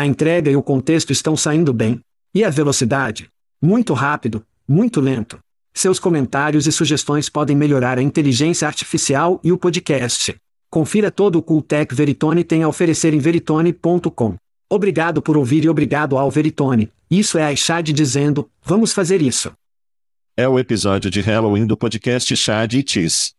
A entrega e o contexto estão saindo bem. E a velocidade? Muito rápido, muito lento. Seus comentários e sugestões podem melhorar a inteligência artificial e o podcast. Confira todo o Cooltech Veritone tem a oferecer em veritone.com. Obrigado por ouvir e obrigado ao Veritone. Isso é a Chad dizendo, vamos fazer isso. É o episódio de Halloween do podcast Chad e Cheese.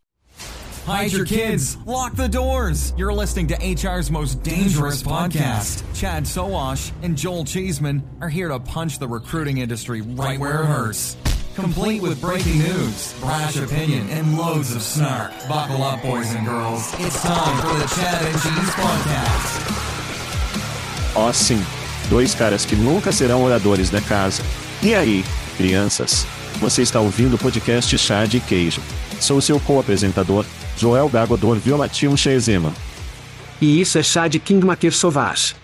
Hide your kids. Lock the doors. You're listening to HR's most dangerous podcast. Chad Soash and Joel Cheeseman are here to punch the recruiting industry right where it hurts. Complete with breaking news, brash opinion, and loads of snark. Buckle up, boys and girls. It's time for the Chad and Cheese Podcast. Ó oh, sim, dois caras que nunca serão oradores da casa. E aí, crianças? Você está ouvindo o podcast Chá de Queijo. Sou seu co-apresentador, Joel Gagodor Violation Shezema. E isso é Chá de King Makir Sovash.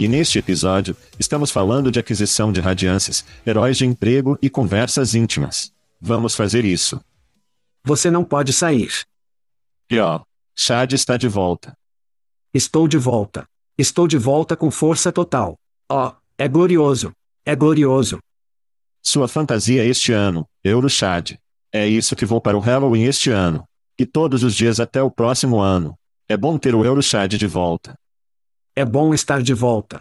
E neste episódio, estamos falando de aquisição de radiâncias, heróis de emprego e conversas íntimas. Vamos fazer isso. Você não pode sair. E ó, Chad está de volta. Estou de volta. Estou de volta com força total. Ó, oh, é glorioso. É glorioso. Sua fantasia este ano, Euro Chad. É isso que vou para o Halloween este ano. E todos os dias até o próximo ano. É bom ter o Euro Chad de volta. É bom estar de volta.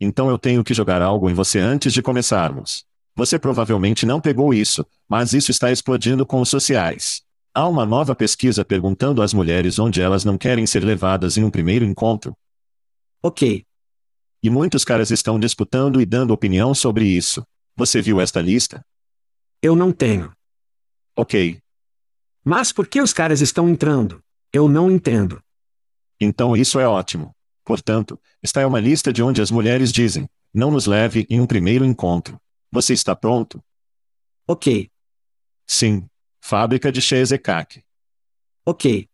Então eu tenho que jogar algo em você antes de começarmos. Você provavelmente não pegou isso, mas isso está explodindo com os sociais. Há uma nova pesquisa perguntando às mulheres onde elas não querem ser levadas em um primeiro encontro. Ok. E muitos caras estão disputando e dando opinião sobre isso. Você viu esta lista? Eu não tenho. Ok. Mas por que os caras estão entrando? Eu não entendo. Então isso é ótimo. Portanto, esta é uma lista de onde as mulheres dizem: não nos leve em um primeiro encontro. Você está pronto? Ok. Sim. Fábrica de Cheesecake. Ok.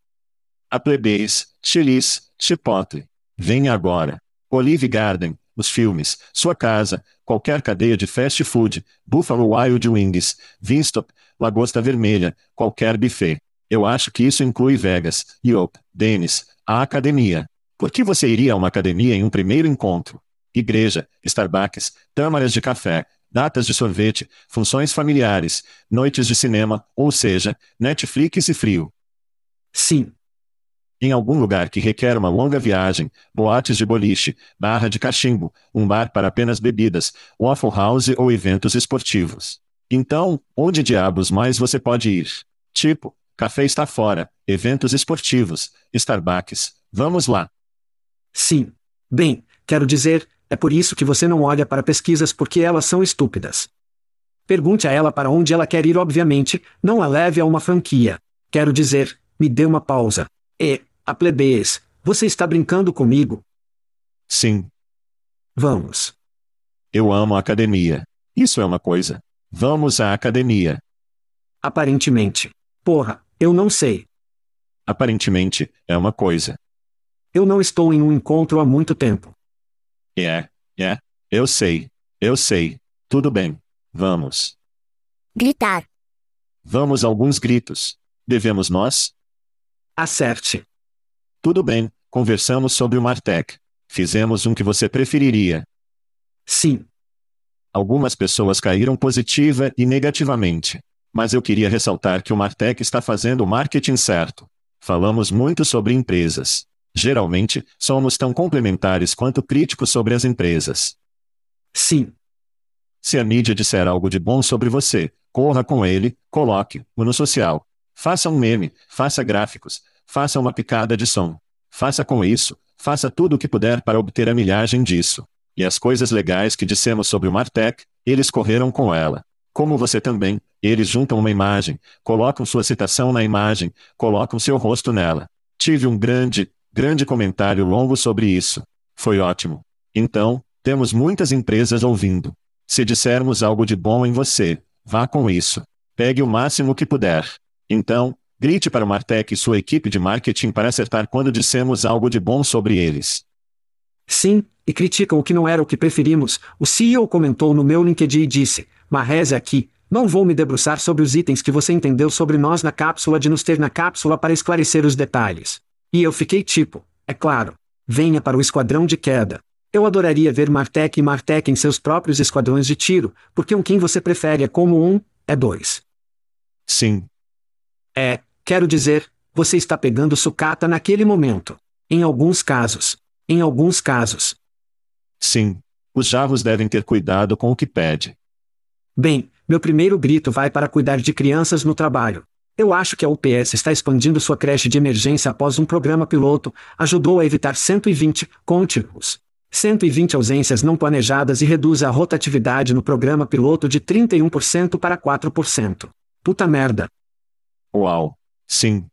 A Plebeias, Chilis, Chipotle. Venha agora. Olive Garden, os filmes, sua casa, qualquer cadeia de fast food, Buffalo Wild Wings, Vinstop, Lagosta Vermelha, qualquer buffet. Eu acho que isso inclui Vegas, Yop, Dennis, a academia. Por que você iria a uma academia em um primeiro encontro? Igreja, Starbucks, câmaras de café, datas de sorvete, funções familiares, noites de cinema, ou seja, Netflix e frio. Sim. Em algum lugar que requer uma longa viagem, boates de boliche, barra de cachimbo, um bar para apenas bebidas, waffle house ou eventos esportivos. Então, onde diabos mais você pode ir? Tipo, café está fora, eventos esportivos, Starbucks, vamos lá. Sim. Bem, quero dizer, é por isso que você não olha para pesquisas porque elas são estúpidas. Pergunte a ela para onde ela quer ir, obviamente, não a leve a uma franquia. Quero dizer, me dê uma pausa. E, a plebeias, você está brincando comigo? Sim. Vamos. Eu amo a academia. Isso é uma coisa. Vamos à academia. Aparentemente. Porra, eu não sei. Aparentemente, é uma coisa. Eu não estou em um encontro há muito tempo. É, é, eu sei, eu sei. Tudo bem. Vamos. Gritar. Vamos alguns gritos. Devemos nós? Acerte. Tudo bem, conversamos sobre o Martech. Fizemos um que você preferiria. Sim. Algumas pessoas caíram positiva e negativamente. Mas eu queria ressaltar que o Martech está fazendo o marketing certo. Falamos muito sobre empresas. Geralmente, somos tão complementares quanto críticos sobre as empresas. Sim. Se a mídia disser algo de bom sobre você, corra com ele, coloque-o no social. Faça um meme, faça gráficos, faça uma picada de som. Faça com isso, faça tudo o que puder para obter a milhagem disso. E as coisas legais que dissemos sobre o Martech, eles correram com ela. Como você também, eles juntam uma imagem, colocam sua citação na imagem, colocam seu rosto nela. Tive um grande, grande comentário longo sobre isso. Foi ótimo. Então, temos muitas empresas ouvindo. Se dissermos algo de bom em você, vá com isso. Pegue o máximo que puder. Então, grite para o Martech e sua equipe de marketing para acertar quando dissemos algo de bom sobre eles. Sim, e criticam o que não era o que preferimos. O CEO comentou no meu LinkedIn e disse: Marrese aqui, não vou me debruçar sobre os itens que você entendeu sobre nós na cápsula de nos ter na cápsula para esclarecer os detalhes. E eu fiquei tipo, é claro. Venha para o esquadrão de queda. Eu adoraria ver Martek e Martek em seus próprios esquadrões de tiro, porque um quem você prefere é como um, é dois. Sim. É, quero dizer, você está pegando sucata naquele momento. Em alguns casos. Em alguns casos. Sim. Os javos devem ter cuidado com o que pede. Bem, meu primeiro grito vai para cuidar de crianças no trabalho. Eu acho que a UPS está expandindo sua creche de emergência após um programa piloto, ajudou a evitar 120 contínuos. 120 ausências não planejadas e reduz a rotatividade no programa piloto de 31% para 4%. Puta merda. Uau. Sim.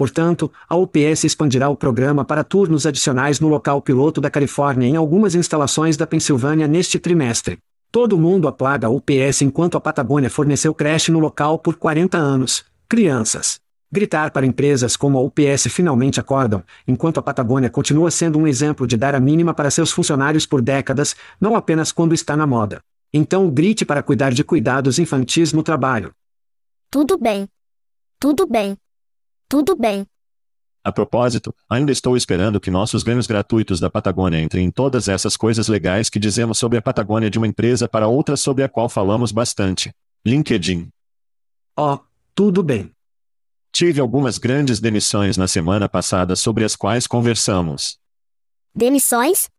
Portanto, a UPS expandirá o programa para turnos adicionais no local piloto da Califórnia em algumas instalações da Pensilvânia neste trimestre. Todo mundo aplaga a UPS enquanto a Patagônia forneceu creche no local por 40 anos. Crianças. Gritar para empresas como a UPS finalmente acordam, enquanto a Patagônia continua sendo um exemplo de dar a mínima para seus funcionários por décadas, não apenas quando está na moda. Então grite para cuidar de cuidados infantis no trabalho. Tudo bem. Tudo bem. Tudo bem. A propósito, ainda estou esperando que nossos ganhos gratuitos da Patagônia entrem em todas essas coisas legais que dizemos sobre a Patagônia de uma empresa para outra sobre a qual falamos bastante. LinkedIn. Oh, tudo bem. Tive algumas grandes demissões na semana passada sobre as quais conversamos. Demissões?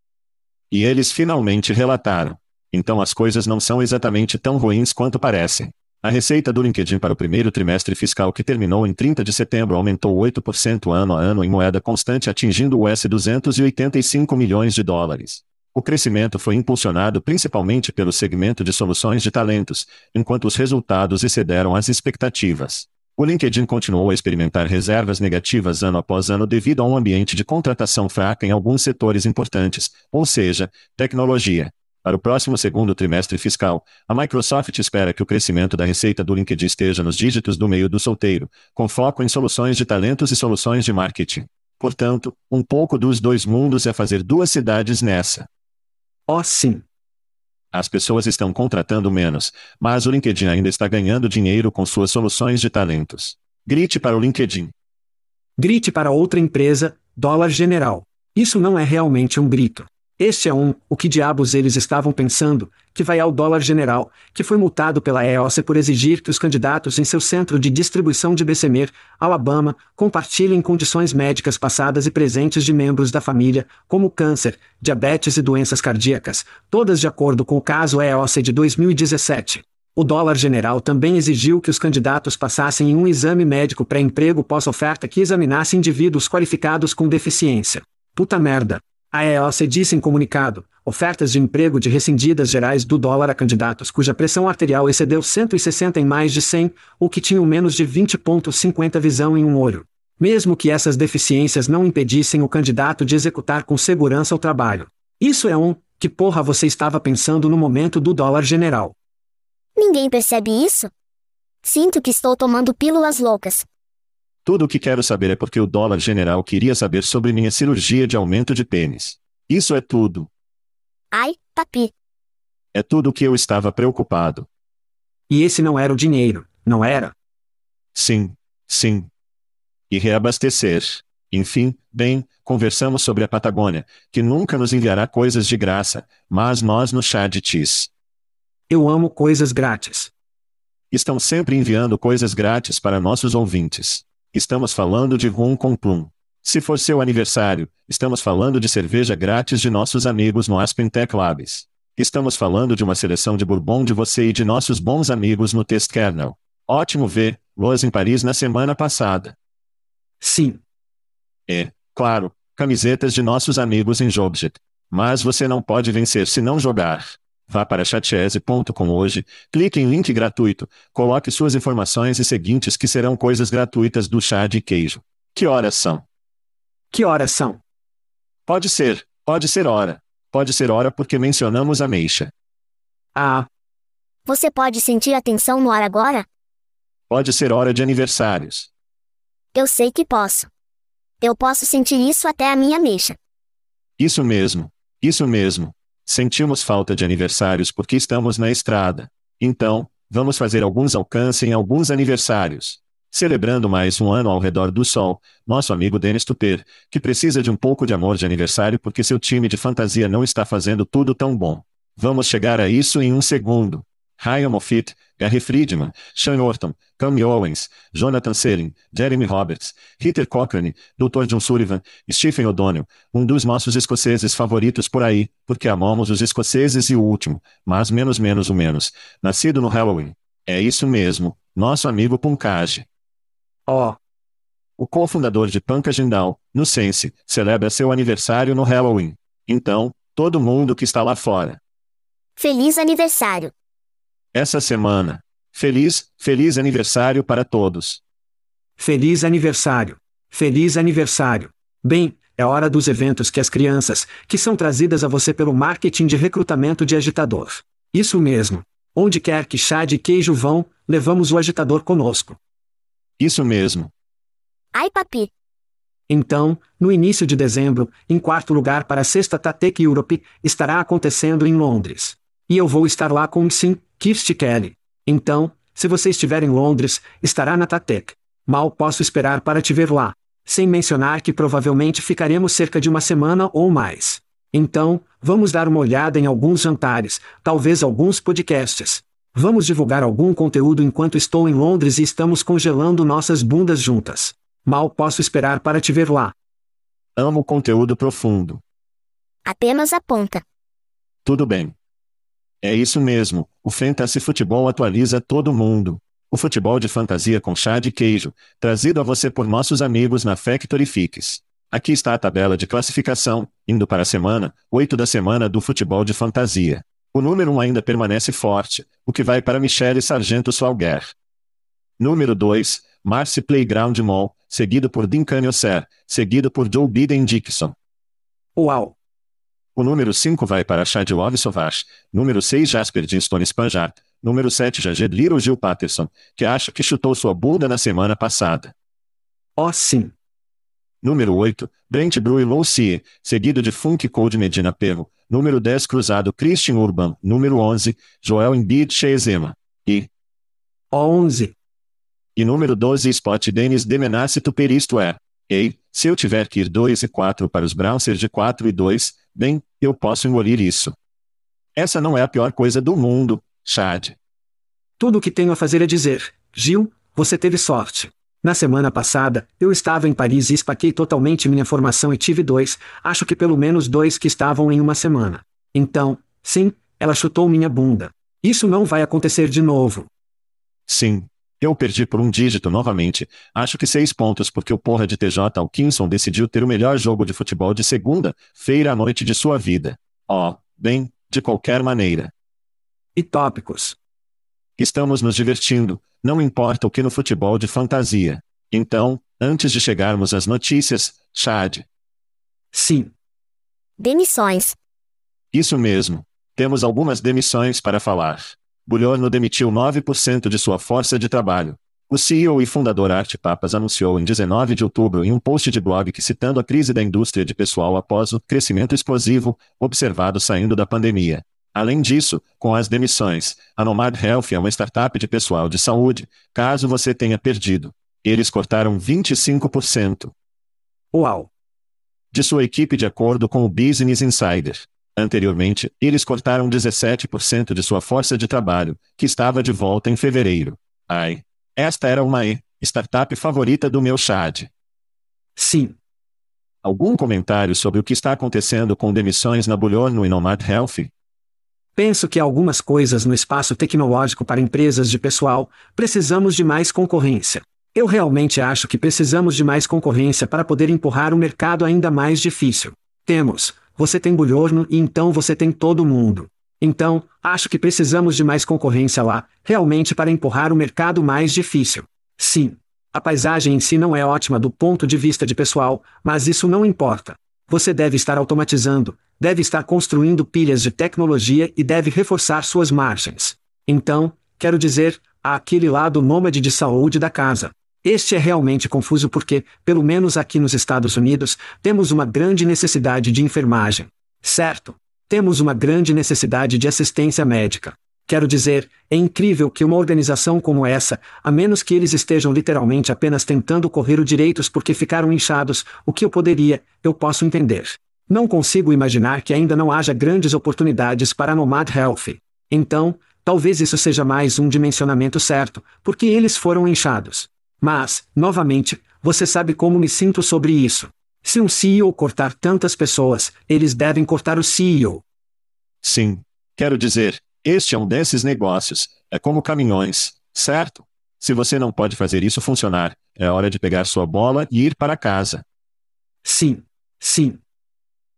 E eles finalmente relataram. Então as coisas não são exatamente tão ruins quanto parecem. A receita do LinkedIn para o primeiro trimestre fiscal que terminou em 30 de setembro aumentou 8% ano a ano em moeda constante atingindo o US 285 milhões de dólares. O crescimento foi impulsionado principalmente pelo segmento de soluções de talentos, enquanto os resultados excederam as expectativas. O LinkedIn continuou a experimentar reservas negativas ano após ano devido a um ambiente de contratação fraca em alguns setores importantes, ou seja, tecnologia. Para o próximo segundo trimestre fiscal, a Microsoft espera que o crescimento da receita do LinkedIn esteja nos dígitos do meio do solteiro, com foco em soluções de talentos e soluções de marketing. Portanto, um pouco dos dois mundos é fazer duas cidades nessa. Oh, sim. As pessoas estão contratando menos, mas o LinkedIn ainda está ganhando dinheiro com suas soluções de talentos. Grite para o LinkedIn. Grite para outra empresa, dólar general. Isso não é realmente um grito. Este é um, o que diabos eles estavam pensando, que vai ao dólar general, que foi multado pela EOC por exigir que os candidatos em seu centro de distribuição de Bessemer, Alabama, compartilhem condições médicas passadas e presentes de membros da família, como câncer, diabetes e doenças cardíacas, todas de acordo com o caso EOC de 2017. O dólar general também exigiu que os candidatos passassem em um exame médico pré-emprego pós-oferta que examinasse indivíduos qualificados com deficiência. Puta merda. A EOC disse em comunicado, ofertas de emprego de rescindidas gerais do dólar a candidatos cuja pressão arterial excedeu 160 em mais de 100, ou que tinham menos de 20.50 visão em um olho. Mesmo que essas deficiências não impedissem o candidato de executar com segurança o trabalho. Isso é um, que porra você estava pensando no momento do dólar general? Ninguém percebe isso? Sinto que estou tomando pílulas loucas. Tudo o que quero saber é porque o dólar general queria saber sobre minha cirurgia de aumento de pênis. Isso é tudo. Ai, papi. É tudo o que eu estava preocupado. E esse não era o dinheiro, não era? Sim. Sim. E reabastecer. Enfim, bem, conversamos sobre a Patagônia, que nunca nos enviará coisas de graça, mas nós no chá de tis. Eu amo coisas grátis. Estão sempre enviando coisas grátis para nossos ouvintes. Estamos falando de rum com plum. Se for seu aniversário, estamos falando de cerveja grátis de nossos amigos no Aspen Tech Labs. Estamos falando de uma seleção de bourbon de você e de nossos bons amigos no Test Kernel. Ótimo ver, Rose em Paris na semana passada. Sim. E, claro, camisetas de nossos amigos em Jobjet. Mas você não pode vencer se não jogar. Vá para chatese.com hoje, clique em link gratuito, coloque suas informações e seguintes que serão coisas gratuitas do chá de queijo. Que horas são? Que horas são? Pode ser, pode ser hora. Pode ser hora porque mencionamos a meixa. Ah, Você pode sentir a tensão no ar agora? Pode ser hora de aniversários. Eu sei que posso. Eu posso sentir isso até a minha mecha. Isso mesmo. Isso mesmo. Sentimos falta de aniversários porque estamos na estrada. Então, vamos fazer alguns alcance em alguns aniversários. Celebrando mais um ano ao redor do sol, nosso amigo Dennis Tupper, que precisa de um pouco de amor de aniversário porque seu time de fantasia não está fazendo tudo tão bom. Vamos chegar a isso em um segundo. Ryan Moffitt, Gary Friedman, Sean Orton, Cam Owens, Jonathan Selling, Jeremy Roberts, Peter Cochrane, Dr. John Sullivan, Stephen O'Donnell, um dos nossos escoceses favoritos por aí, porque amamos os escoceses e o último, mas menos menos o menos, nascido no Halloween. É isso mesmo, nosso amigo Punkage. ó, O cofundador de Pankajindal, no Sense, celebra seu aniversário no Halloween. Então, todo mundo que está lá fora. Feliz aniversário! Essa semana. Feliz, feliz aniversário para todos. feliz aniversário. Feliz aniversário. Bem, é hora dos eventos que as crianças, que são trazidas a você pelo marketing de recrutamento de agitador. Isso mesmo. Onde quer que chá de queijo vão, levamos o agitador conosco. Isso mesmo. Ai papi, Então, no início de dezembro, em quarto lugar para a sexta Tatec Europe, estará acontecendo em Londres. E eu vou estar lá com Sim, Kirsty Kelly. Então, se você estiver em Londres, estará na Tatec. Mal posso esperar para te ver lá. Sem mencionar que provavelmente ficaremos cerca de uma semana ou mais. Então, vamos dar uma olhada em alguns jantares, talvez alguns podcasts. Vamos divulgar algum conteúdo enquanto estou em Londres e estamos congelando nossas bundas juntas. Mal posso esperar para te ver lá. Amo conteúdo profundo. apenas aponta. Tudo bem. É isso mesmo, o Fantasy Futebol atualiza todo mundo. O futebol de fantasia com chá de queijo, trazido a você por nossos amigos na Factory Fix. Aqui está a tabela de classificação, indo para a semana 8 da semana do futebol de fantasia. O número 1 ainda permanece forte, o que vai para Michele Sargento Swalguer. Número 2, Marcy Playground Mall, seguido por Dean Caniocer, seguido por Joe Biden Dixon. Uau! O número 5 vai para Chadlov Sovash, número 6 Jasper Dinston Spanjar, número 7 Jaged Little Gil Patterson, que acha que chutou sua bunda na semana passada. Oh sim! Número 8, Brent Brew Loucie, seguido de Funk Code Medina Perro, número 10 Cruzado Christian Urban, número 11, Joel Embiid Sheezema. E, Oh 11! e número 12 Spot Dennis Demenace Tuper isto é. Ei, se eu tiver que ir 2 e 4 para os Browns ser de 4 e 2, bem, eu posso engolir isso. Essa não é a pior coisa do mundo, Chad. Tudo o que tenho a fazer é dizer, Gil, você teve sorte. Na semana passada, eu estava em Paris e espaquei totalmente minha formação e tive dois, acho que pelo menos dois que estavam em uma semana. Então, sim, ela chutou minha bunda. Isso não vai acontecer de novo. Sim. Eu perdi por um dígito novamente, acho que seis pontos porque o porra de TJ Alkinson decidiu ter o melhor jogo de futebol de segunda-feira à noite de sua vida. Oh, bem, de qualquer maneira. E tópicos. Estamos nos divertindo, não importa o que no futebol de fantasia. Então, antes de chegarmos às notícias, Chad. Sim. Demissões. Isso mesmo. Temos algumas demissões para falar. Bulhorno demitiu 9% de sua força de trabalho. O CEO e fundador Art Papas anunciou em 19 de outubro em um post de blog que citando a crise da indústria de pessoal após o crescimento explosivo observado saindo da pandemia. Além disso, com as demissões, a Nomad Health é uma startup de pessoal de saúde, caso você tenha perdido. Eles cortaram 25%. Uau! De sua equipe de acordo com o Business Insider. Anteriormente, eles cortaram 17% de sua força de trabalho, que estava de volta em fevereiro. Ai! Esta era uma e startup favorita do meu Chad. Sim. Algum comentário sobre o que está acontecendo com demissões na Bullion e Nomad Health? Penso que algumas coisas no espaço tecnológico para empresas de pessoal, precisamos de mais concorrência. Eu realmente acho que precisamos de mais concorrência para poder empurrar o mercado ainda mais difícil. Temos, você tem Bulhorno e então você tem todo mundo. Então, acho que precisamos de mais concorrência lá, realmente para empurrar o mercado mais difícil. Sim. A paisagem em si não é ótima do ponto de vista de pessoal, mas isso não importa. Você deve estar automatizando, deve estar construindo pilhas de tecnologia e deve reforçar suas margens. Então, quero dizer, há aquele lado nômade de saúde da casa. Este é realmente confuso porque, pelo menos aqui nos Estados Unidos, temos uma grande necessidade de enfermagem. Certo? Temos uma grande necessidade de assistência médica. Quero dizer, é incrível que uma organização como essa, a menos que eles estejam literalmente apenas tentando correr os direitos porque ficaram inchados, o que eu poderia, eu posso entender. Não consigo imaginar que ainda não haja grandes oportunidades para a Nomad Health. Então, talvez isso seja mais um dimensionamento certo, porque eles foram inchados. Mas, novamente, você sabe como me sinto sobre isso. Se um CEO cortar tantas pessoas, eles devem cortar o CEO. Sim. Quero dizer, este é um desses negócios. É como caminhões, certo? Se você não pode fazer isso funcionar, é hora de pegar sua bola e ir para casa. Sim. Sim.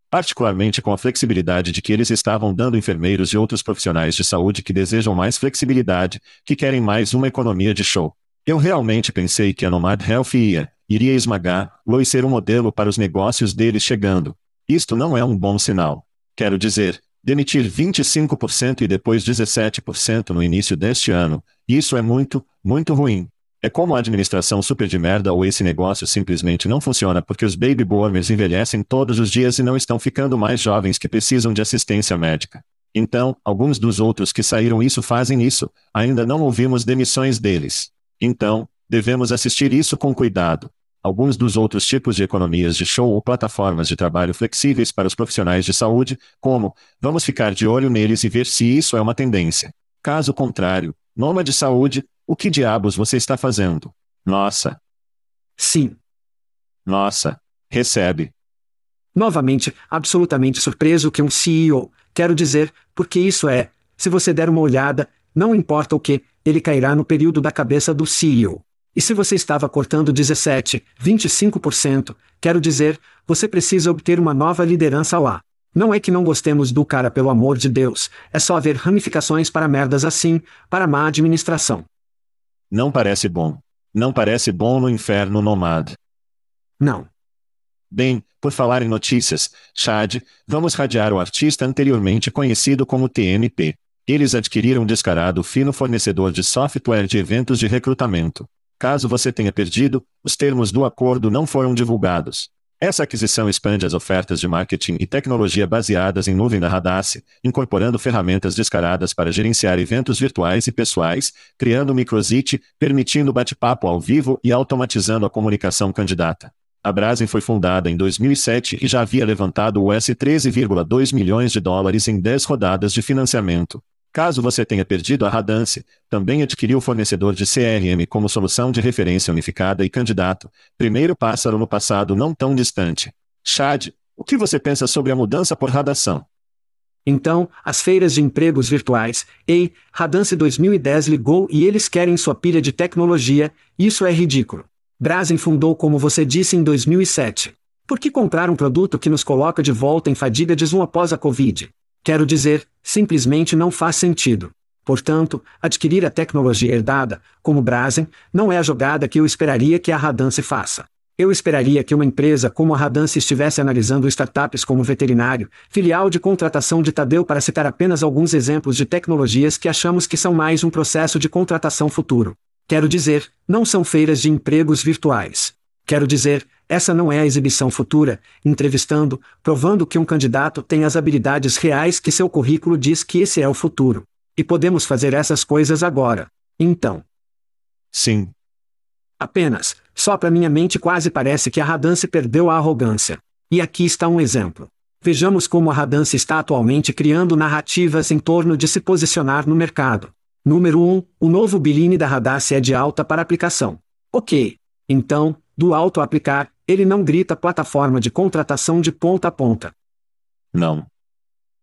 Particularmente com a flexibilidade de que eles estavam dando enfermeiros e outros profissionais de saúde que desejam mais flexibilidade, que querem mais uma economia de show. Eu realmente pensei que a Nomad Health ia, iria esmagar, e ser um modelo para os negócios deles chegando. Isto não é um bom sinal. Quero dizer, demitir 25% e depois 17% no início deste ano, isso é muito, muito ruim. É como a administração super de merda ou esse negócio simplesmente não funciona porque os baby boomers envelhecem todos os dias e não estão ficando mais jovens que precisam de assistência médica. Então, alguns dos outros que saíram isso fazem isso, ainda não ouvimos demissões deles. Então, devemos assistir isso com cuidado. Alguns dos outros tipos de economias de show ou plataformas de trabalho flexíveis para os profissionais de saúde, como, vamos ficar de olho neles e ver se isso é uma tendência. Caso contrário, noma de saúde, o que diabos você está fazendo? Nossa. Sim. Nossa. Recebe. Novamente, absolutamente surpreso que um CEO, quero dizer, porque isso é, se você der uma olhada, não importa o que, ele cairá no período da cabeça do CEO. E se você estava cortando 17, 25%, quero dizer, você precisa obter uma nova liderança lá. Não é que não gostemos do cara pelo amor de Deus, é só haver ramificações para merdas assim, para má administração. Não parece bom. Não parece bom no inferno nomad. Não. Bem, por falar em notícias, Chad, vamos radiar o artista anteriormente conhecido como TNP. Eles adquiriram descarado fino fornecedor de software de eventos de recrutamento. Caso você tenha perdido, os termos do acordo não foram divulgados. Essa aquisição expande as ofertas de marketing e tecnologia baseadas em nuvem da Radace, incorporando ferramentas descaradas para gerenciar eventos virtuais e pessoais, criando microsite, permitindo bate-papo ao vivo e automatizando a comunicação candidata. A Brazen foi fundada em 2007 e já havia levantado US 13,2 milhões de dólares em 10 rodadas de financiamento. Caso você tenha perdido a Radance, também adquiriu o fornecedor de CRM como solução de referência unificada e candidato, primeiro pássaro no passado não tão distante. Chad, o que você pensa sobre a mudança por radação? Então, as feiras de empregos virtuais, ei, Radance 2010 ligou e eles querem sua pilha de tecnologia, isso é ridículo. Brazen fundou como você disse em 2007. Por que comprar um produto que nos coloca de volta em fadiga de Zoom após a Covid? Quero dizer, simplesmente não faz sentido. Portanto, adquirir a tecnologia herdada, como Brazen, não é a jogada que eu esperaria que a Radance faça. Eu esperaria que uma empresa como a Radance estivesse analisando startups como veterinário, filial de contratação de Tadeu para citar apenas alguns exemplos de tecnologias que achamos que são mais um processo de contratação futuro. Quero dizer, não são feiras de empregos virtuais. Quero dizer, essa não é a exibição futura, entrevistando, provando que um candidato tem as habilidades reais que seu currículo diz que esse é o futuro. E podemos fazer essas coisas agora. Então. Sim. Apenas, só para minha mente quase parece que a Radance perdeu a arrogância. E aqui está um exemplo. Vejamos como a Radance está atualmente criando narrativas em torno de se posicionar no mercado. Número 1. O novo Biline da Radance é de alta para aplicação. Ok. Então, do alto aplicar, ele não grita plataforma de contratação de ponta a ponta. Não.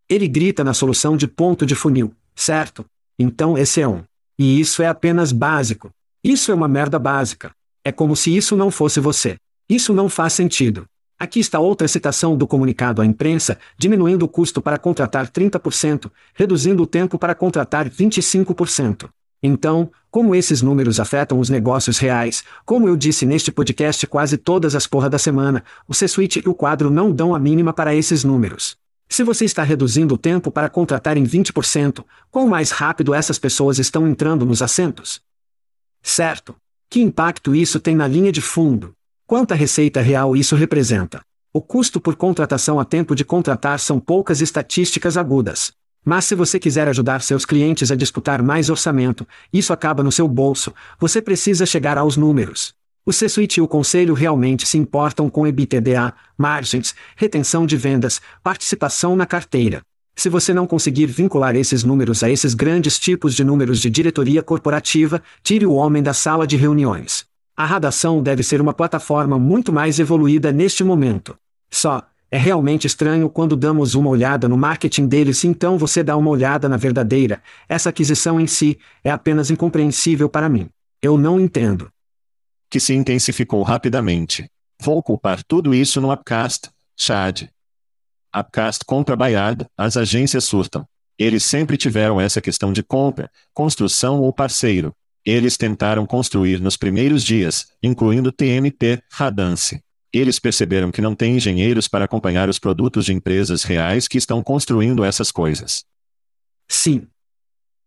Ele grita na solução de ponto de funil, certo? Então esse é um. E isso é apenas básico. Isso é uma merda básica. É como se isso não fosse você. Isso não faz sentido. Aqui está outra citação do comunicado à imprensa, diminuindo o custo para contratar 30%, reduzindo o tempo para contratar 25%. Então, como esses números afetam os negócios reais, como eu disse neste podcast quase todas as porra da semana, o C-Suite e o quadro não dão a mínima para esses números. Se você está reduzindo o tempo para contratar em 20%, quão mais rápido essas pessoas estão entrando nos assentos? Certo. Que impacto isso tem na linha de fundo? Quanta receita real isso representa? O custo por contratação a tempo de contratar são poucas estatísticas agudas. Mas se você quiser ajudar seus clientes a disputar mais orçamento, isso acaba no seu bolso, você precisa chegar aos números. O C-Suite e o Conselho realmente se importam com EBITDA, margens, retenção de vendas, participação na carteira. Se você não conseguir vincular esses números a esses grandes tipos de números de diretoria corporativa, tire o homem da sala de reuniões. A radação deve ser uma plataforma muito mais evoluída neste momento. Só, é realmente estranho quando damos uma olhada no marketing deles e então você dá uma olhada na verdadeira. Essa aquisição em si é apenas incompreensível para mim. Eu não entendo. Que se intensificou rapidamente. Vou culpar tudo isso no Upcast, Chad. Upcast compra Bayard, as agências surtam. Eles sempre tiveram essa questão de compra, construção ou parceiro. Eles tentaram construir nos primeiros dias, incluindo TNT, Radance. Eles perceberam que não tem engenheiros para acompanhar os produtos de empresas reais que estão construindo essas coisas. Sim.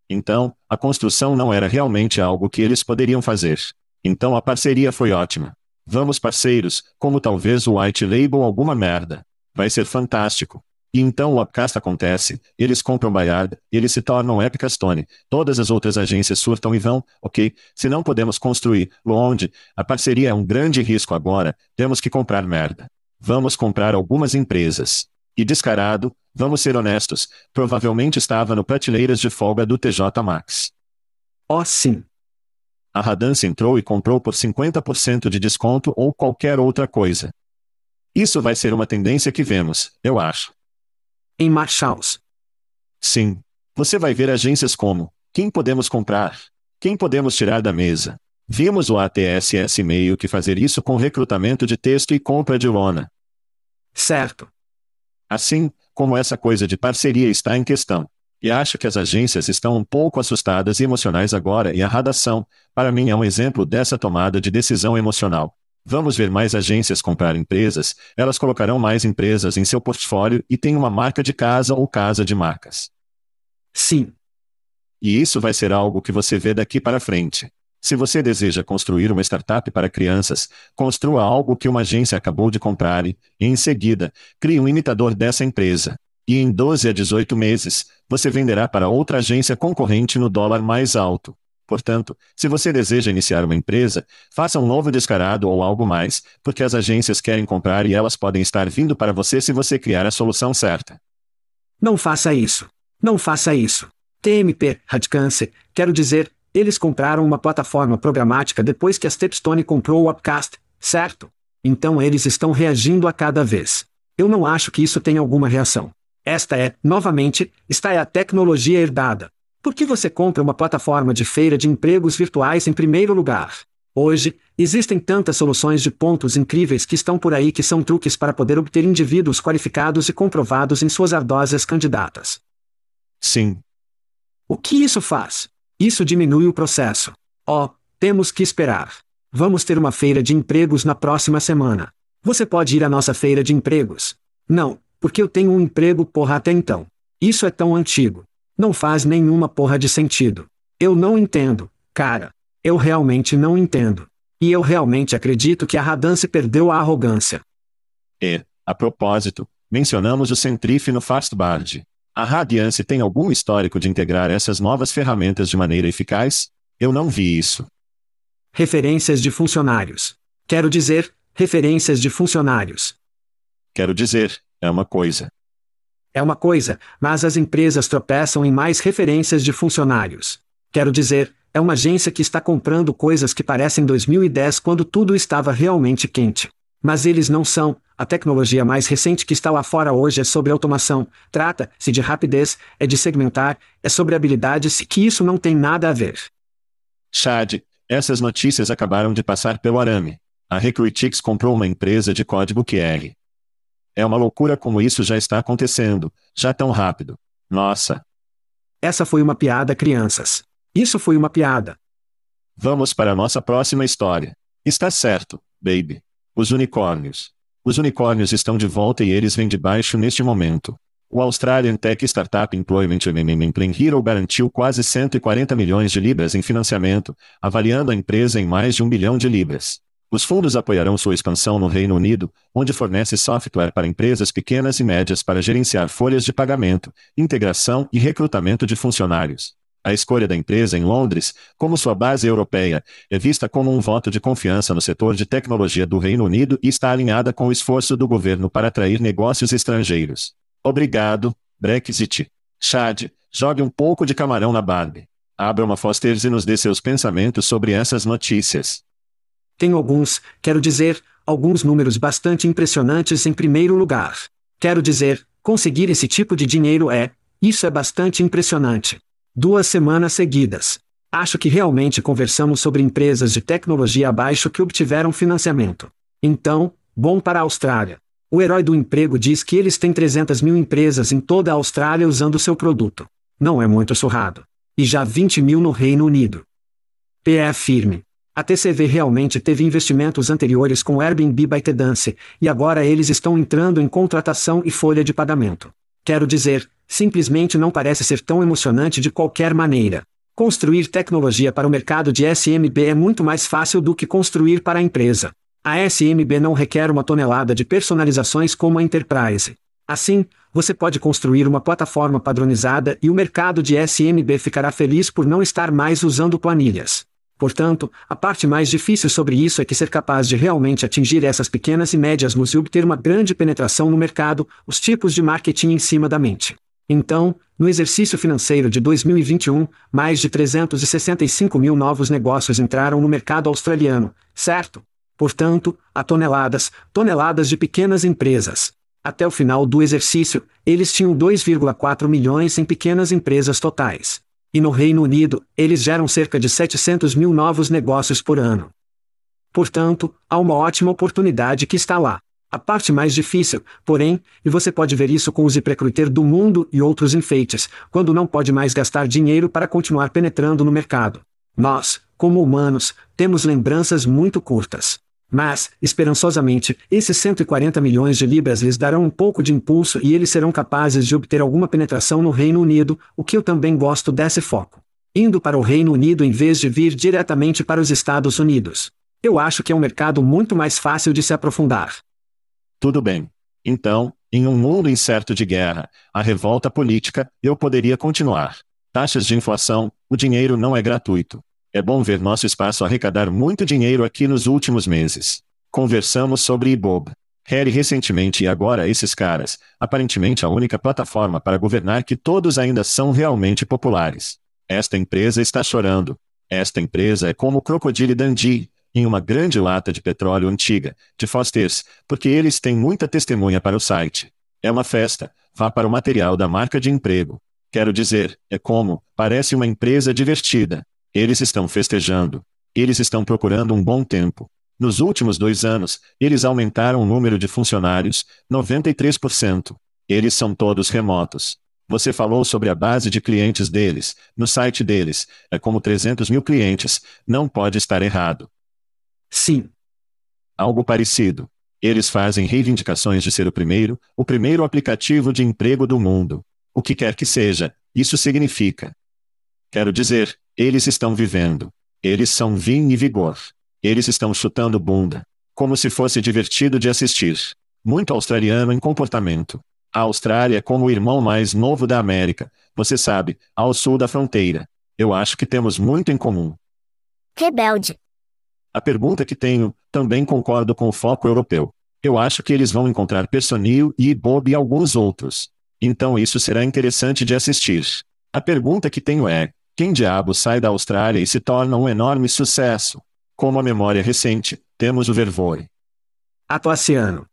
Então, a construção não era realmente algo que eles poderiam fazer. Então a parceria foi ótima. Vamos parceiros, como talvez o White Label alguma merda. Vai ser fantástico. E então o upcast acontece, eles compram Bayard, eles se tornam Epicastone, todas as outras agências surtam e vão, ok, se não podemos construir, onde, a parceria é um grande risco agora, temos que comprar merda. Vamos comprar algumas empresas. E descarado, vamos ser honestos, provavelmente estava no prateleiras de folga do TJ Max. Oh sim. A Radance entrou e comprou por 50% de desconto ou qualquer outra coisa. Isso vai ser uma tendência que vemos, eu acho. Em Marshalls. Sim. Você vai ver agências como: quem podemos comprar? Quem podemos tirar da mesa? Vimos o ATSS meio que fazer isso com recrutamento de texto e compra de lona. Certo. Assim, como essa coisa de parceria está em questão. E acho que as agências estão um pouco assustadas e emocionais agora e a radação, para mim é um exemplo dessa tomada de decisão emocional. Vamos ver mais agências comprar empresas, elas colocarão mais empresas em seu portfólio e tem uma marca de casa ou casa de marcas. Sim. E isso vai ser algo que você vê daqui para frente. Se você deseja construir uma startup para crianças, construa algo que uma agência acabou de comprar e, em seguida, crie um imitador dessa empresa. E em 12 a 18 meses, você venderá para outra agência concorrente no dólar mais alto. Portanto, se você deseja iniciar uma empresa, faça um novo descarado ou algo mais, porque as agências querem comprar e elas podem estar vindo para você se você criar a solução certa. Não faça isso. Não faça isso. TMP, Radcance, quero dizer, eles compraram uma plataforma programática depois que a Stepstone comprou o Upcast, certo? Então eles estão reagindo a cada vez. Eu não acho que isso tenha alguma reação. Esta é, novamente, está é a tecnologia herdada. Por que você compra uma plataforma de feira de empregos virtuais em primeiro lugar? Hoje, existem tantas soluções de pontos incríveis que estão por aí que são truques para poder obter indivíduos qualificados e comprovados em suas ardosas candidatas. Sim. O que isso faz? Isso diminui o processo. Oh, temos que esperar. Vamos ter uma feira de empregos na próxima semana. Você pode ir à nossa feira de empregos. Não, porque eu tenho um emprego porra até então. Isso é tão antigo. Não faz nenhuma porra de sentido. Eu não entendo, cara. Eu realmente não entendo. E eu realmente acredito que a Radance perdeu a arrogância. E, a propósito, mencionamos o Centrif no Fastbard. A Radiance tem algum histórico de integrar essas novas ferramentas de maneira eficaz? Eu não vi isso. Referências de funcionários. Quero dizer, referências de funcionários. Quero dizer, é uma coisa. É uma coisa, mas as empresas tropeçam em mais referências de funcionários. Quero dizer, é uma agência que está comprando coisas que parecem 2010 quando tudo estava realmente quente. Mas eles não são. A tecnologia mais recente que está lá fora hoje é sobre automação. Trata-se de rapidez, é de segmentar, é sobre habilidades que isso não tem nada a ver. Chad, essas notícias acabaram de passar pelo arame. A Recruitix comprou uma empresa de código QR. É uma loucura como isso já está acontecendo, já tão rápido. Nossa. Essa foi uma piada, crianças. Isso foi uma piada. Vamos para a nossa próxima história. Está certo, baby. Os unicórnios. Os unicórnios estão de volta e eles vêm de baixo neste momento. O Australian Tech Startup Employment Plan Hero garantiu quase 140 milhões de libras em financiamento, avaliando a empresa em mais de um bilhão de libras. Os fundos apoiarão sua expansão no Reino Unido, onde fornece software para empresas pequenas e médias para gerenciar folhas de pagamento, integração e recrutamento de funcionários. A escolha da empresa em Londres, como sua base europeia, é vista como um voto de confiança no setor de tecnologia do Reino Unido e está alinhada com o esforço do governo para atrair negócios estrangeiros. Obrigado, Brexit. Chad, jogue um pouco de camarão na Barbie. Abra uma Fosters e nos dê seus pensamentos sobre essas notícias. Tenho alguns, quero dizer, alguns números bastante impressionantes em primeiro lugar. Quero dizer, conseguir esse tipo de dinheiro é, isso é bastante impressionante. Duas semanas seguidas. Acho que realmente conversamos sobre empresas de tecnologia abaixo que obtiveram financiamento. Então, bom para a Austrália. O herói do emprego diz que eles têm 300 mil empresas em toda a Austrália usando seu produto. Não é muito surrado. E já 20 mil no Reino Unido. PE firme. A TCV realmente teve investimentos anteriores com Airbnb ByteDance, e agora eles estão entrando em contratação e folha de pagamento. Quero dizer, simplesmente não parece ser tão emocionante de qualquer maneira. Construir tecnologia para o mercado de SMB é muito mais fácil do que construir para a empresa. A SMB não requer uma tonelada de personalizações como a Enterprise. Assim, você pode construir uma plataforma padronizada e o mercado de SMB ficará feliz por não estar mais usando planilhas. Portanto, a parte mais difícil sobre isso é que ser capaz de realmente atingir essas pequenas e médias luzes e obter uma grande penetração no mercado, os tipos de marketing em cima da mente. Então, no exercício financeiro de 2021, mais de 365 mil novos negócios entraram no mercado australiano, certo? Portanto, há toneladas, toneladas de pequenas empresas. Até o final do exercício, eles tinham 2,4 milhões em pequenas empresas totais. E no Reino Unido, eles geram cerca de 700 mil novos negócios por ano. Portanto, há uma ótima oportunidade que está lá. A parte mais difícil, porém, e você pode ver isso com os Iprecruiter do mundo e outros enfeites, quando não pode mais gastar dinheiro para continuar penetrando no mercado. Nós, como humanos, temos lembranças muito curtas. Mas, esperançosamente, esses 140 milhões de libras lhes darão um pouco de impulso e eles serão capazes de obter alguma penetração no Reino Unido, o que eu também gosto desse foco. Indo para o Reino Unido em vez de vir diretamente para os Estados Unidos. Eu acho que é um mercado muito mais fácil de se aprofundar. Tudo bem. Então, em um mundo incerto de guerra, a revolta política, eu poderia continuar. Taxas de inflação, o dinheiro não é gratuito. É bom ver nosso espaço arrecadar muito dinheiro aqui nos últimos meses. Conversamos sobre Ibob. Harry recentemente e agora esses caras, aparentemente a única plataforma para governar que todos ainda são realmente populares. Esta empresa está chorando. Esta empresa é como o Crocodile Dundee, em uma grande lata de petróleo antiga, de Foster's, porque eles têm muita testemunha para o site. É uma festa, vá para o material da marca de emprego. Quero dizer, é como, parece uma empresa divertida. Eles estão festejando. Eles estão procurando um bom tempo. Nos últimos dois anos, eles aumentaram o número de funcionários, 93%. Eles são todos remotos. Você falou sobre a base de clientes deles, no site deles, é como 300 mil clientes, não pode estar errado. Sim. Algo parecido. Eles fazem reivindicações de ser o primeiro, o primeiro aplicativo de emprego do mundo. O que quer que seja, isso significa. Quero dizer, eles estão vivendo. Eles são vinho e vigor. Eles estão chutando bunda. Como se fosse divertido de assistir. Muito australiano em comportamento. A Austrália é como o irmão mais novo da América, você sabe, ao sul da fronteira. Eu acho que temos muito em comum. Rebelde. A pergunta que tenho, também concordo com o foco europeu. Eu acho que eles vão encontrar Personil e Bob e alguns outros. Então isso será interessante de assistir. A pergunta que tenho é: quem diabo sai da Austrália e se torna um enorme sucesso? Como a memória recente, temos o Vervoe. Atuaciano.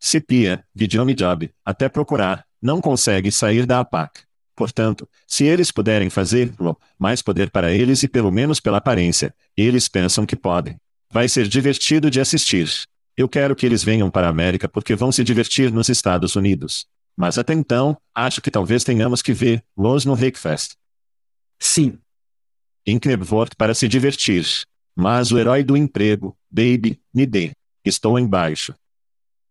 Cipia, Videome Job, até procurar, não consegue sair da APAC. Portanto, se eles puderem fazê-lo, mais poder para eles e pelo menos pela aparência, eles pensam que podem. Vai ser divertido de assistir. Eu quero que eles venham para a América porque vão se divertir nos Estados Unidos. Mas até então, acho que talvez tenhamos que ver los no Hakefest. Sim. Knebvort para se divertir. Mas o herói do emprego, Baby, me dê. Estou embaixo.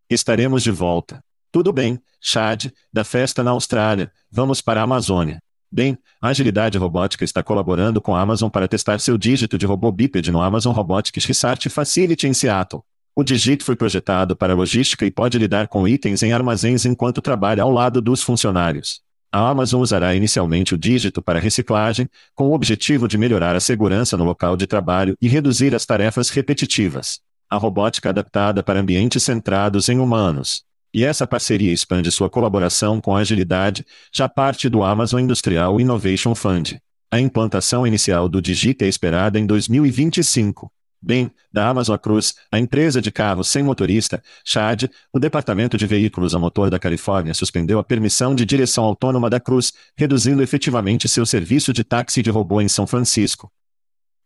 Estaremos de volta. Tudo bem, Chad, da festa na Austrália, vamos para a Amazônia. Bem, a Agilidade Robótica está colaborando com a Amazon para testar seu dígito de robô bípede no Amazon Robotics Research Facility em Seattle. O Digit foi projetado para logística e pode lidar com itens em armazéns enquanto trabalha ao lado dos funcionários. A Amazon usará inicialmente o dígito para reciclagem, com o objetivo de melhorar a segurança no local de trabalho e reduzir as tarefas repetitivas. A robótica adaptada para ambientes centrados em humanos. E essa parceria expande sua colaboração com a agilidade, já parte do Amazon Industrial Innovation Fund. A implantação inicial do Digit é esperada em 2025. Bem, da Amazon Cruz, a empresa de carros sem motorista, CHAD, o Departamento de Veículos a Motor da Califórnia suspendeu a permissão de direção autônoma da Cruz, reduzindo efetivamente seu serviço de táxi de robô em São Francisco.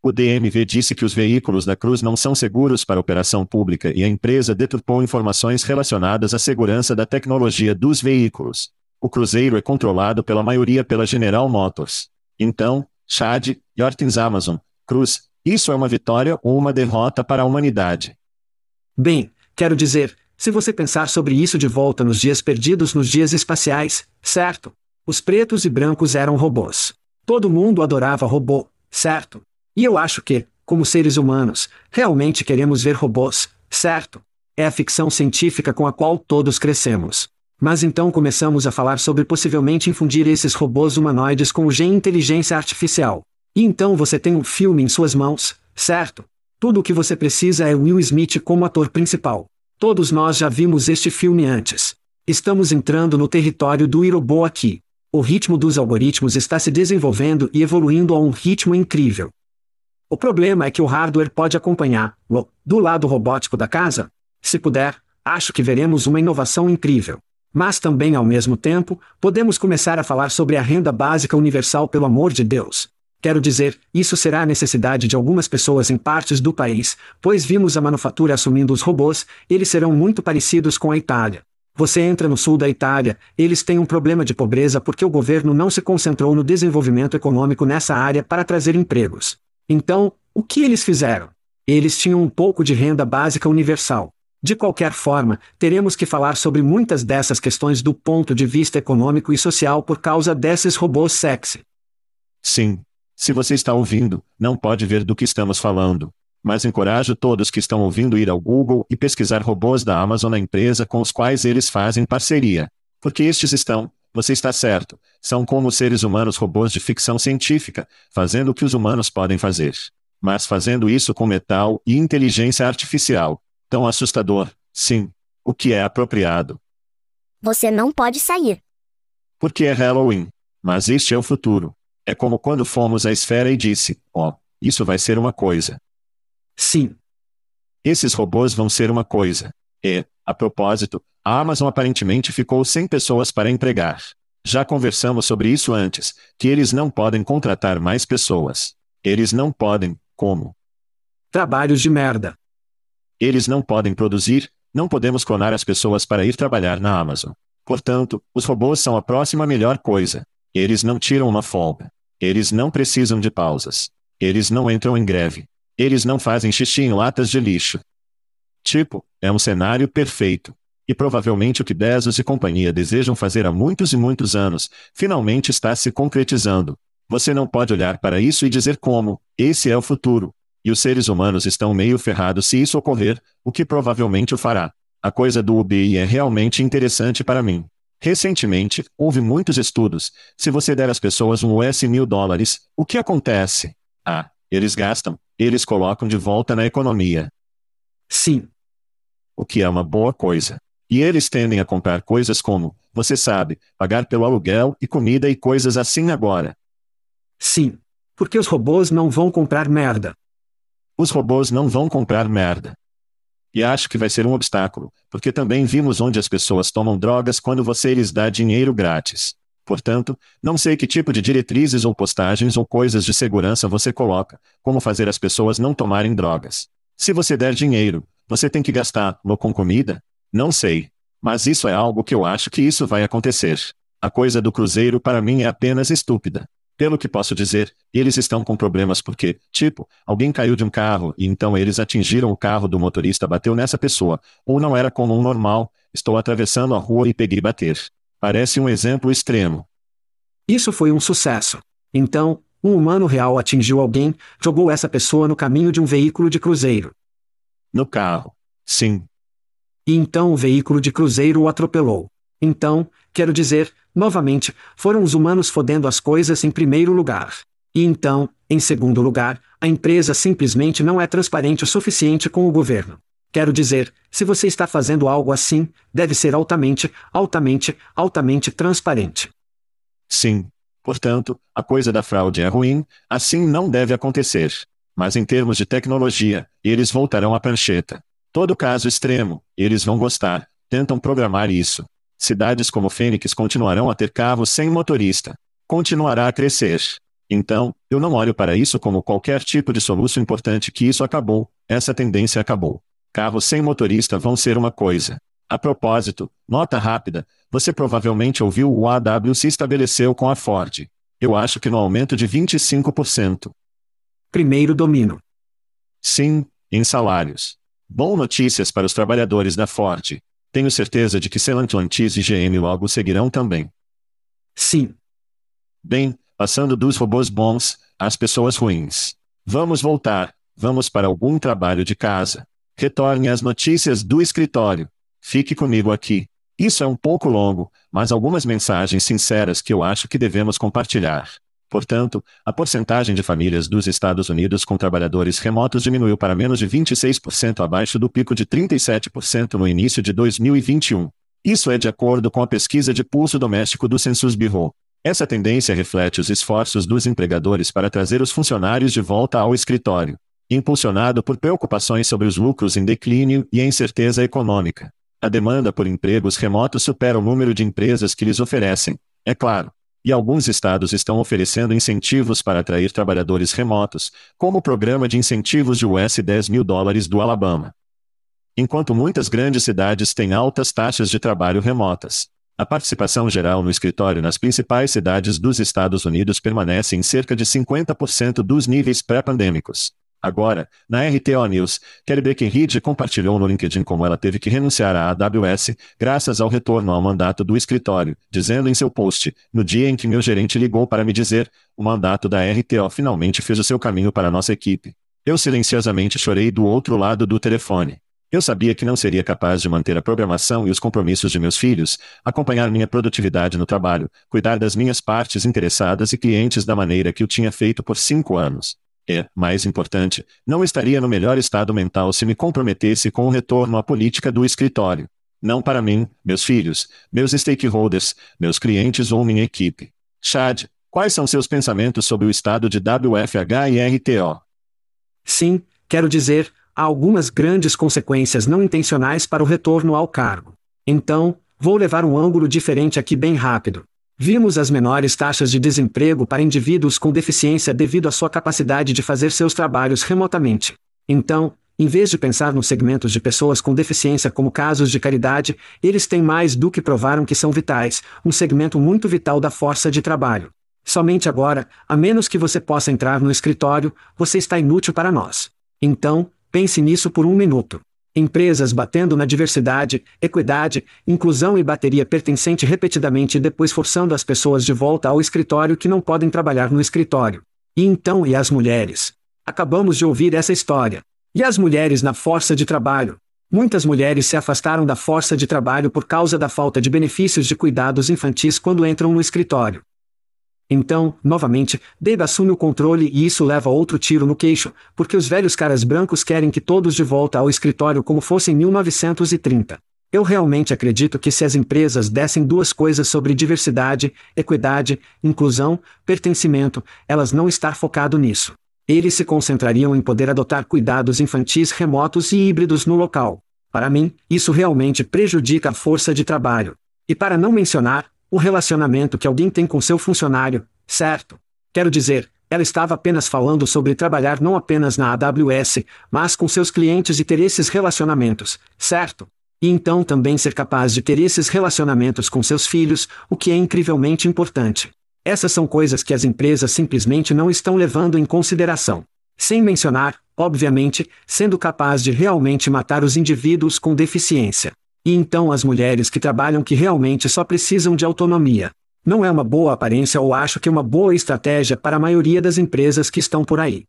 O DMV disse que os veículos da Cruz não são seguros para operação pública e a empresa deturpou informações relacionadas à segurança da tecnologia dos veículos. O cruzeiro é controlado pela maioria pela General Motors. Então, Chad, Yortins Amazon, Cruz, isso é uma vitória ou uma derrota para a humanidade? Bem, quero dizer, se você pensar sobre isso de volta nos dias perdidos nos dias espaciais, certo? Os pretos e brancos eram robôs. Todo mundo adorava robô, certo? E eu acho que, como seres humanos, realmente queremos ver robôs, certo? É a ficção científica com a qual todos crescemos. Mas então começamos a falar sobre possivelmente infundir esses robôs humanoides com o gen inteligência artificial. E então você tem um filme em suas mãos, certo? Tudo o que você precisa é Will Smith como ator principal. Todos nós já vimos este filme antes. Estamos entrando no território do Irobo aqui. O ritmo dos algoritmos está se desenvolvendo e evoluindo a um ritmo incrível. O problema é que o hardware pode acompanhar, do lado robótico da casa. Se puder, acho que veremos uma inovação incrível. Mas também, ao mesmo tempo, podemos começar a falar sobre a renda básica universal pelo amor de Deus. Quero dizer, isso será a necessidade de algumas pessoas em partes do país, pois vimos a manufatura assumindo os robôs, eles serão muito parecidos com a Itália. Você entra no sul da Itália, eles têm um problema de pobreza porque o governo não se concentrou no desenvolvimento econômico nessa área para trazer empregos. Então, o que eles fizeram? Eles tinham um pouco de renda básica universal. De qualquer forma, teremos que falar sobre muitas dessas questões do ponto de vista econômico e social por causa desses robôs sexy. Sim, se você está ouvindo, não pode ver do que estamos falando. Mas encorajo todos que estão ouvindo ir ao Google e pesquisar robôs da Amazon na empresa com os quais eles fazem parceria. Porque estes estão, você está certo, são como seres humanos robôs de ficção científica, fazendo o que os humanos podem fazer. Mas fazendo isso com metal e inteligência artificial. Tão assustador, sim. O que é apropriado. Você não pode sair. Porque é Halloween. Mas este é o futuro. É como quando fomos à esfera e disse: Ó, oh, isso vai ser uma coisa. Sim. Esses robôs vão ser uma coisa. E, a propósito, a Amazon aparentemente ficou sem pessoas para empregar. Já conversamos sobre isso antes, que eles não podem contratar mais pessoas. Eles não podem, como? Trabalhos de merda. Eles não podem produzir, não podemos clonar as pessoas para ir trabalhar na Amazon. Portanto, os robôs são a próxima melhor coisa. Eles não tiram uma folga. Eles não precisam de pausas. Eles não entram em greve. Eles não fazem xixi em latas de lixo. Tipo, é um cenário perfeito. E provavelmente o que Bezos e companhia desejam fazer há muitos e muitos anos, finalmente está se concretizando. Você não pode olhar para isso e dizer como, esse é o futuro. E os seres humanos estão meio ferrados se isso ocorrer, o que provavelmente o fará. A coisa do UBI é realmente interessante para mim. Recentemente, houve muitos estudos. Se você der às pessoas um US mil dólares, o que acontece? Ah, Eles gastam, eles colocam de volta na economia. Sim. O que é uma boa coisa. E eles tendem a comprar coisas como, você sabe, pagar pelo aluguel e comida e coisas assim agora. Sim. Porque os robôs não vão comprar merda. Os robôs não vão comprar merda. E acho que vai ser um obstáculo, porque também vimos onde as pessoas tomam drogas quando você lhes dá dinheiro grátis. Portanto, não sei que tipo de diretrizes ou postagens ou coisas de segurança você coloca, como fazer as pessoas não tomarem drogas. Se você der dinheiro, você tem que gastá-lo com comida? Não sei. Mas isso é algo que eu acho que isso vai acontecer. A coisa do cruzeiro para mim é apenas estúpida. Pelo que posso dizer, eles estão com problemas porque, tipo, alguém caiu de um carro e então eles atingiram o carro do motorista bateu nessa pessoa, ou não era como um normal, estou atravessando a rua e peguei bater. Parece um exemplo extremo. Isso foi um sucesso. Então, um humano real atingiu alguém, jogou essa pessoa no caminho de um veículo de cruzeiro. No carro. Sim. E então o veículo de cruzeiro o atropelou. Então, quero dizer, novamente, foram os humanos fodendo as coisas em primeiro lugar. E então, em segundo lugar, a empresa simplesmente não é transparente o suficiente com o governo. Quero dizer, se você está fazendo algo assim, deve ser altamente, altamente, altamente transparente. Sim. Portanto, a coisa da fraude é ruim, assim não deve acontecer. Mas em termos de tecnologia, eles voltarão à prancheta. Todo caso extremo, eles vão gostar, tentam programar isso. Cidades como Fênix continuarão a ter carros sem motorista. Continuará a crescer. Então, eu não olho para isso como qualquer tipo de solução importante que isso acabou, essa tendência acabou. Carros sem motorista vão ser uma coisa. A propósito, nota rápida, você provavelmente ouviu o AW se estabeleceu com a Ford. Eu acho que no aumento de 25%. Primeiro domínio. Sim, em salários. Bom notícias para os trabalhadores da Ford. Tenho certeza de que Stellantis e GM logo seguirão também. Sim. Bem, passando dos robôs bons às pessoas ruins. Vamos voltar, vamos para algum trabalho de casa. Retorne às notícias do escritório. Fique comigo aqui. Isso é um pouco longo, mas algumas mensagens sinceras que eu acho que devemos compartilhar. Portanto, a porcentagem de famílias dos Estados Unidos com trabalhadores remotos diminuiu para menos de 26% abaixo do pico de 37% no início de 2021. Isso é de acordo com a pesquisa de pulso doméstico do Census Bureau. Essa tendência reflete os esforços dos empregadores para trazer os funcionários de volta ao escritório impulsionado por preocupações sobre os lucros em declínio e a incerteza econômica. A demanda por empregos remotos supera o número de empresas que lhes oferecem, é claro. E alguns estados estão oferecendo incentivos para atrair trabalhadores remotos, como o programa de incentivos de US 10 mil dólares do Alabama. Enquanto muitas grandes cidades têm altas taxas de trabalho remotas, a participação geral no escritório nas principais cidades dos Estados Unidos permanece em cerca de 50% dos níveis pré-pandêmicos. Agora, na RTO News, Kelly Breckenridge compartilhou no LinkedIn como ela teve que renunciar à AWS, graças ao retorno ao mandato do escritório, dizendo em seu post, no dia em que meu gerente ligou para me dizer, o mandato da RTO finalmente fez o seu caminho para nossa equipe. Eu silenciosamente chorei do outro lado do telefone. Eu sabia que não seria capaz de manter a programação e os compromissos de meus filhos, acompanhar minha produtividade no trabalho, cuidar das minhas partes interessadas e clientes da maneira que eu tinha feito por cinco anos. E, mais importante, não estaria no melhor estado mental se me comprometesse com o retorno à política do escritório. Não para mim, meus filhos, meus stakeholders, meus clientes ou minha equipe. Chad, quais são seus pensamentos sobre o estado de WFH e RTO? Sim, quero dizer, há algumas grandes consequências não intencionais para o retorno ao cargo. Então, vou levar um ângulo diferente aqui bem rápido. Vimos as menores taxas de desemprego para indivíduos com deficiência devido à sua capacidade de fazer seus trabalhos remotamente. Então, em vez de pensar nos segmentos de pessoas com deficiência como casos de caridade, eles têm mais do que provaram que são vitais, um segmento muito vital da força de trabalho. Somente agora, a menos que você possa entrar no escritório, você está inútil para nós. Então, pense nisso por um minuto. Empresas batendo na diversidade, equidade, inclusão e bateria pertencente repetidamente e depois forçando as pessoas de volta ao escritório que não podem trabalhar no escritório. E então e as mulheres? Acabamos de ouvir essa história. E as mulheres na força de trabalho? Muitas mulheres se afastaram da força de trabalho por causa da falta de benefícios de cuidados infantis quando entram no escritório. Então, novamente, Dave assume o controle e isso leva outro tiro no queixo, porque os velhos caras brancos querem que todos de volta ao escritório como fosse em 1930. Eu realmente acredito que se as empresas dessem duas coisas sobre diversidade, equidade, inclusão, pertencimento, elas não estar focado nisso. Eles se concentrariam em poder adotar cuidados infantis remotos e híbridos no local. Para mim, isso realmente prejudica a força de trabalho. E para não mencionar, o relacionamento que alguém tem com seu funcionário, certo? Quero dizer, ela estava apenas falando sobre trabalhar não apenas na AWS, mas com seus clientes e ter esses relacionamentos, certo? E então também ser capaz de ter esses relacionamentos com seus filhos, o que é incrivelmente importante. Essas são coisas que as empresas simplesmente não estão levando em consideração. Sem mencionar, obviamente, sendo capaz de realmente matar os indivíduos com deficiência. E então as mulheres que trabalham que realmente só precisam de autonomia. Não é uma boa aparência ou acho que é uma boa estratégia para a maioria das empresas que estão por aí.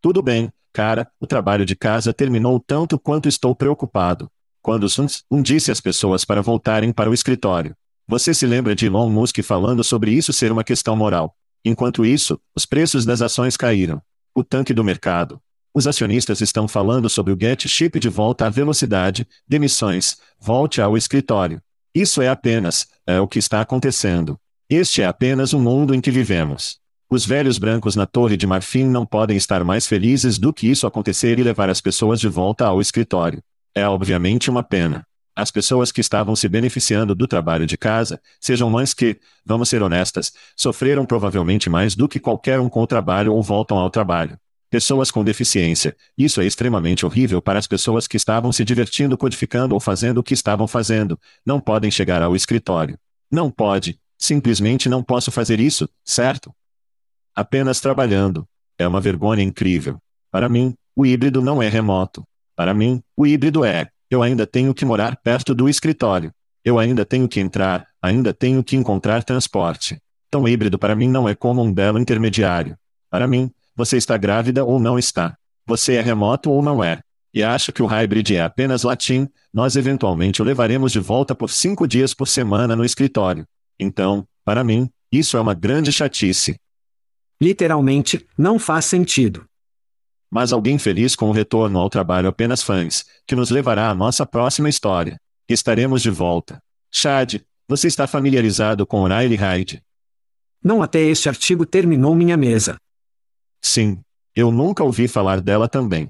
Tudo bem, cara, o trabalho de casa terminou tanto quanto estou preocupado. Quando Suns um disse às pessoas para voltarem para o escritório. Você se lembra de Elon Musk falando sobre isso ser uma questão moral. Enquanto isso, os preços das ações caíram. O tanque do mercado, os acionistas estão falando sobre o Get Chip de volta à velocidade, demissões, volte ao escritório. Isso é apenas, é o que está acontecendo. Este é apenas o mundo em que vivemos. Os velhos brancos na Torre de Marfim não podem estar mais felizes do que isso acontecer e levar as pessoas de volta ao escritório. É obviamente uma pena. As pessoas que estavam se beneficiando do trabalho de casa, sejam mães que, vamos ser honestas, sofreram provavelmente mais do que qualquer um com o trabalho ou voltam ao trabalho. Pessoas com deficiência. Isso é extremamente horrível para as pessoas que estavam se divertindo codificando ou fazendo o que estavam fazendo. Não podem chegar ao escritório. Não pode. Simplesmente não posso fazer isso, certo? Apenas trabalhando. É uma vergonha incrível. Para mim, o híbrido não é remoto. Para mim, o híbrido é: eu ainda tenho que morar perto do escritório. Eu ainda tenho que entrar, ainda tenho que encontrar transporte. Então, híbrido para mim não é como um belo intermediário. Para mim, você está grávida ou não está. Você é remoto ou não é. E acha que o hybrid é apenas latim, nós eventualmente o levaremos de volta por cinco dias por semana no escritório. Então, para mim, isso é uma grande chatice. Literalmente, não faz sentido. Mas alguém feliz com o retorno ao trabalho apenas fãs, que nos levará à nossa próxima história. Estaremos de volta. Chad, você está familiarizado com O'Reilly Hyde? Não até este artigo terminou minha mesa. Sim. Eu nunca ouvi falar dela também.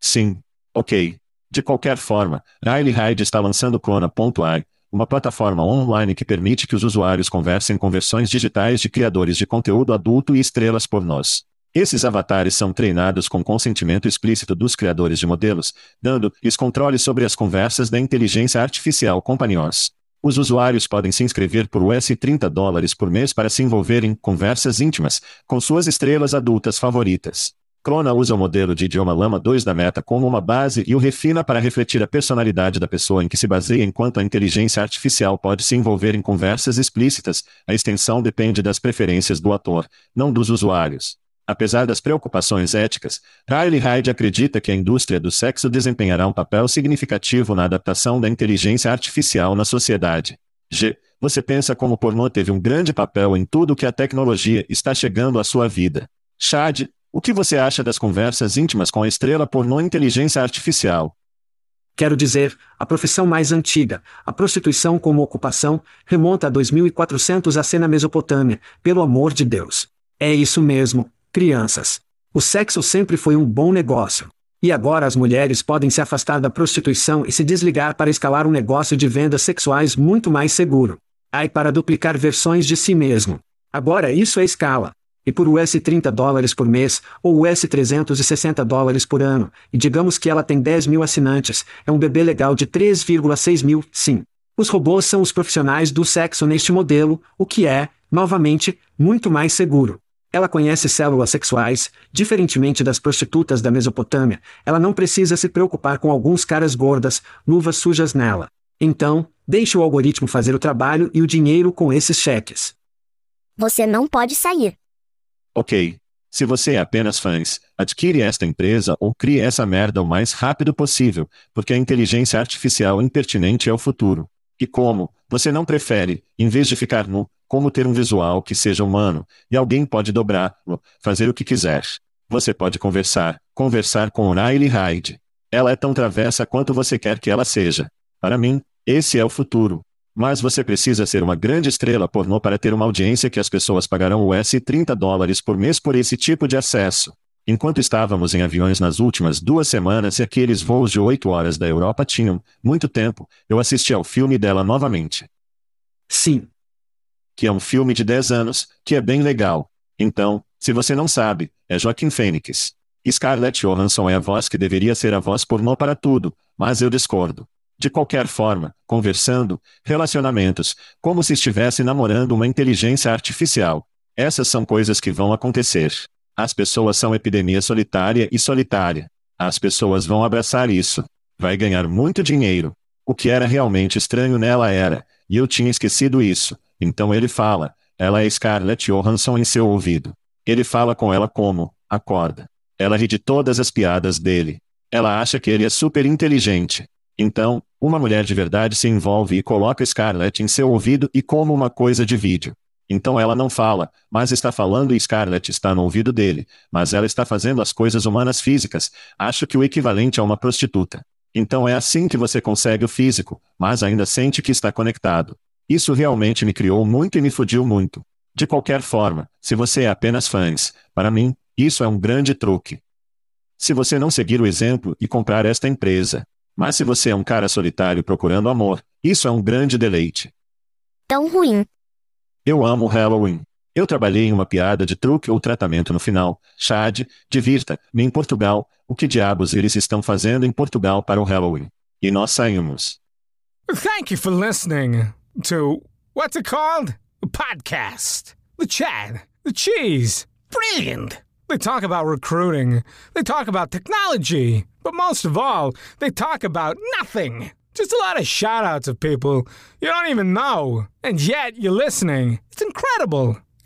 Sim. Ok. De qualquer forma, Riley Hyde está lançando Clona.ai, uma plataforma online que permite que os usuários conversem com versões digitais de criadores de conteúdo adulto e estrelas pornôs. Esses avatares são treinados com consentimento explícito dos criadores de modelos, dando-lhes controle sobre as conversas da inteligência artificial companhões. Os usuários podem se inscrever por US 30 dólares por mês para se envolver em conversas íntimas com suas estrelas adultas favoritas. Crona usa o modelo de idioma Lama 2 da Meta como uma base e o refina para refletir a personalidade da pessoa em que se baseia enquanto a inteligência artificial pode se envolver em conversas explícitas. A extensão depende das preferências do ator, não dos usuários. Apesar das preocupações éticas, Riley Hyde acredita que a indústria do sexo desempenhará um papel significativo na adaptação da inteligência artificial na sociedade. G. Você pensa como o pornô teve um grande papel em tudo que a tecnologia está chegando à sua vida. Chad, o que você acha das conversas íntimas com a estrela pornô inteligência artificial? Quero dizer, a profissão mais antiga, a prostituição como ocupação, remonta a 2400 AC na Mesopotâmia, pelo amor de Deus. É isso mesmo, crianças. O sexo sempre foi um bom negócio. E agora as mulheres podem se afastar da prostituição e se desligar para escalar um negócio de vendas sexuais muito mais seguro. Ai para duplicar versões de si mesmo. Agora isso é escala. E por US 30 dólares por mês, ou US 360 dólares por ano, e digamos que ela tem 10 mil assinantes, é um bebê legal de 3,6 mil, sim. Os robôs são os profissionais do sexo neste modelo, o que é, novamente, muito mais seguro. Ela conhece células sexuais, diferentemente das prostitutas da Mesopotâmia, ela não precisa se preocupar com alguns caras gordas, luvas sujas nela. Então, deixe o algoritmo fazer o trabalho e o dinheiro com esses cheques. Você não pode sair. Ok. Se você é apenas fãs, adquire esta empresa ou crie essa merda o mais rápido possível, porque a inteligência artificial impertinente é o futuro. E como, você não prefere, em vez de ficar nu, como ter um visual que seja humano, e alguém pode dobrá-lo, fazer o que quiser. Você pode conversar, conversar com Riley Hyde. Ela é tão travessa quanto você quer que ela seja. Para mim, esse é o futuro. Mas você precisa ser uma grande estrela pornô para ter uma audiência que as pessoas pagarão US 30 dólares por mês por esse tipo de acesso. Enquanto estávamos em aviões nas últimas duas semanas e aqueles voos de oito horas da Europa tinham, muito tempo, eu assisti ao filme dela novamente. Sim. Que é um filme de 10 anos, que é bem legal. Então, se você não sabe, é Joaquim Fênix. Scarlett Johansson é a voz que deveria ser a voz pornô para tudo, mas eu discordo. De qualquer forma, conversando, relacionamentos, como se estivesse namorando uma inteligência artificial. Essas são coisas que vão acontecer. As pessoas são epidemia solitária e solitária. As pessoas vão abraçar isso. Vai ganhar muito dinheiro. O que era realmente estranho nela era, e eu tinha esquecido isso. Então ele fala, ela é Scarlett Johansson em seu ouvido. Ele fala com ela como, acorda. Ela ri de todas as piadas dele. Ela acha que ele é super inteligente. Então, uma mulher de verdade se envolve e coloca Scarlett em seu ouvido e como uma coisa de vídeo. Então ela não fala, mas está falando e Scarlett está no ouvido dele, mas ela está fazendo as coisas humanas físicas, acho que o equivalente a uma prostituta. Então é assim que você consegue o físico, mas ainda sente que está conectado. Isso realmente me criou muito e me fudiu muito. De qualquer forma, se você é apenas fãs, para mim, isso é um grande truque. Se você não seguir o exemplo e comprar esta empresa. Mas se você é um cara solitário procurando amor, isso é um grande deleite. Tão ruim. Eu amo Halloween. Eu trabalhei em uma piada de truque ou tratamento no final. Chad, divirta-me em Portugal. O que diabos eles estão fazendo em Portugal para o Halloween? E nós saímos. Thank you for listening to what's it called? A podcast. The Chad. The Cheese. Brilliant. They talk about recruiting. They talk about technology. But most of all, they talk about nothing. Just a lot of shout outs of people you don't even know. And yet you're listening. It's incredible.